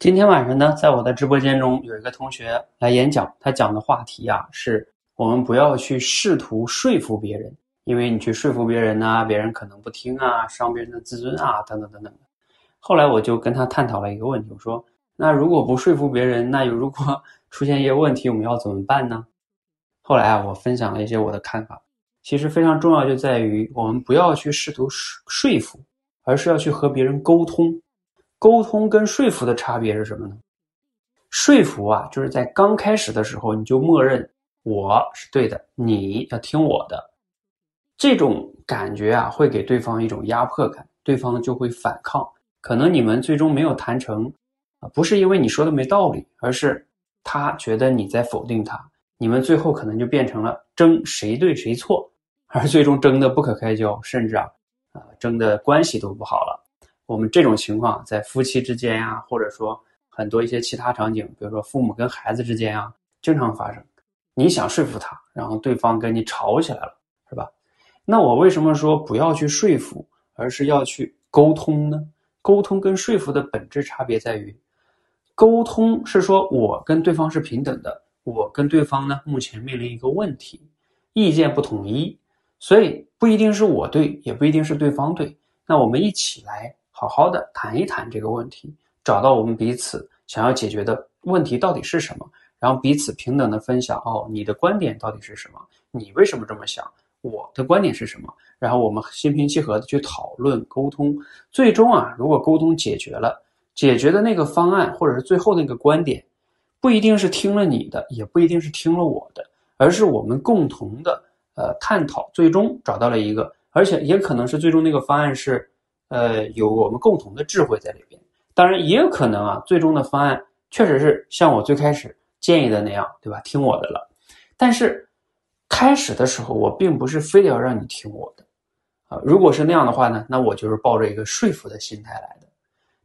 今天晚上呢，在我的直播间中有一个同学来演讲，他讲的话题啊，是我们不要去试图说服别人，因为你去说服别人呢，别人可能不听啊，伤别人的自尊啊，等等等等。后来我就跟他探讨了一个问题，我说：那如果不说服别人，那有如果出现一些问题，我们要怎么办呢？后来啊，我分享了一些我的看法，其实非常重要就在于我们不要去试图说说服，而是要去和别人沟通。沟通跟说服的差别是什么呢？说服啊，就是在刚开始的时候，你就默认我是对的，你要听我的，这种感觉啊，会给对方一种压迫感，对方就会反抗，可能你们最终没有谈成，啊，不是因为你说的没道理，而是他觉得你在否定他，你们最后可能就变成了争谁对谁错，而最终争得不可开交，甚至啊，啊，争的关系都不好了。我们这种情况在夫妻之间呀，或者说很多一些其他场景，比如说父母跟孩子之间啊，经常发生。你想说服他，然后对方跟你吵起来了，是吧？那我为什么说不要去说服，而是要去沟通呢？沟通跟说服的本质差别在于，沟通是说我跟对方是平等的，我跟对方呢目前面临一个问题，意见不统一，所以不一定是我对，也不一定是对方对，那我们一起来。好好的谈一谈这个问题，找到我们彼此想要解决的问题到底是什么，然后彼此平等的分享。哦，你的观点到底是什么？你为什么这么想？我的观点是什么？然后我们心平气和的去讨论沟通。最终啊，如果沟通解决了，解决的那个方案或者是最后那个观点，不一定是听了你的，也不一定是听了我的，而是我们共同的呃探讨，最终找到了一个，而且也可能是最终那个方案是。呃，有我们共同的智慧在里边，当然也有可能啊，最终的方案确实是像我最开始建议的那样，对吧？听我的了。但是开始的时候，我并不是非得要让你听我的啊。如果是那样的话呢，那我就是抱着一个说服的心态来的。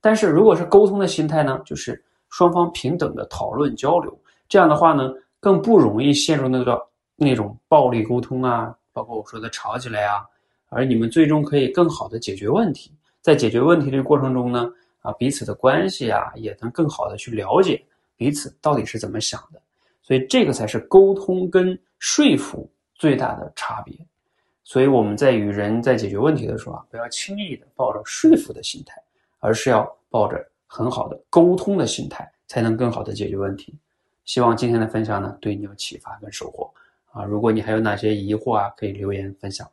但是如果是沟通的心态呢，就是双方平等的讨论交流，这样的话呢，更不容易陷入那个那种暴力沟通啊，包括我说的吵起来啊。而你们最终可以更好的解决问题，在解决问题的过程中呢，啊，彼此的关系啊，也能更好的去了解彼此到底是怎么想的，所以这个才是沟通跟说服最大的差别。所以我们在与人在解决问题的时候啊，不要轻易的抱着说服的心态，而是要抱着很好的沟通的心态，才能更好的解决问题。希望今天的分享呢，对你有启发跟收获啊！如果你还有哪些疑惑啊，可以留言分享。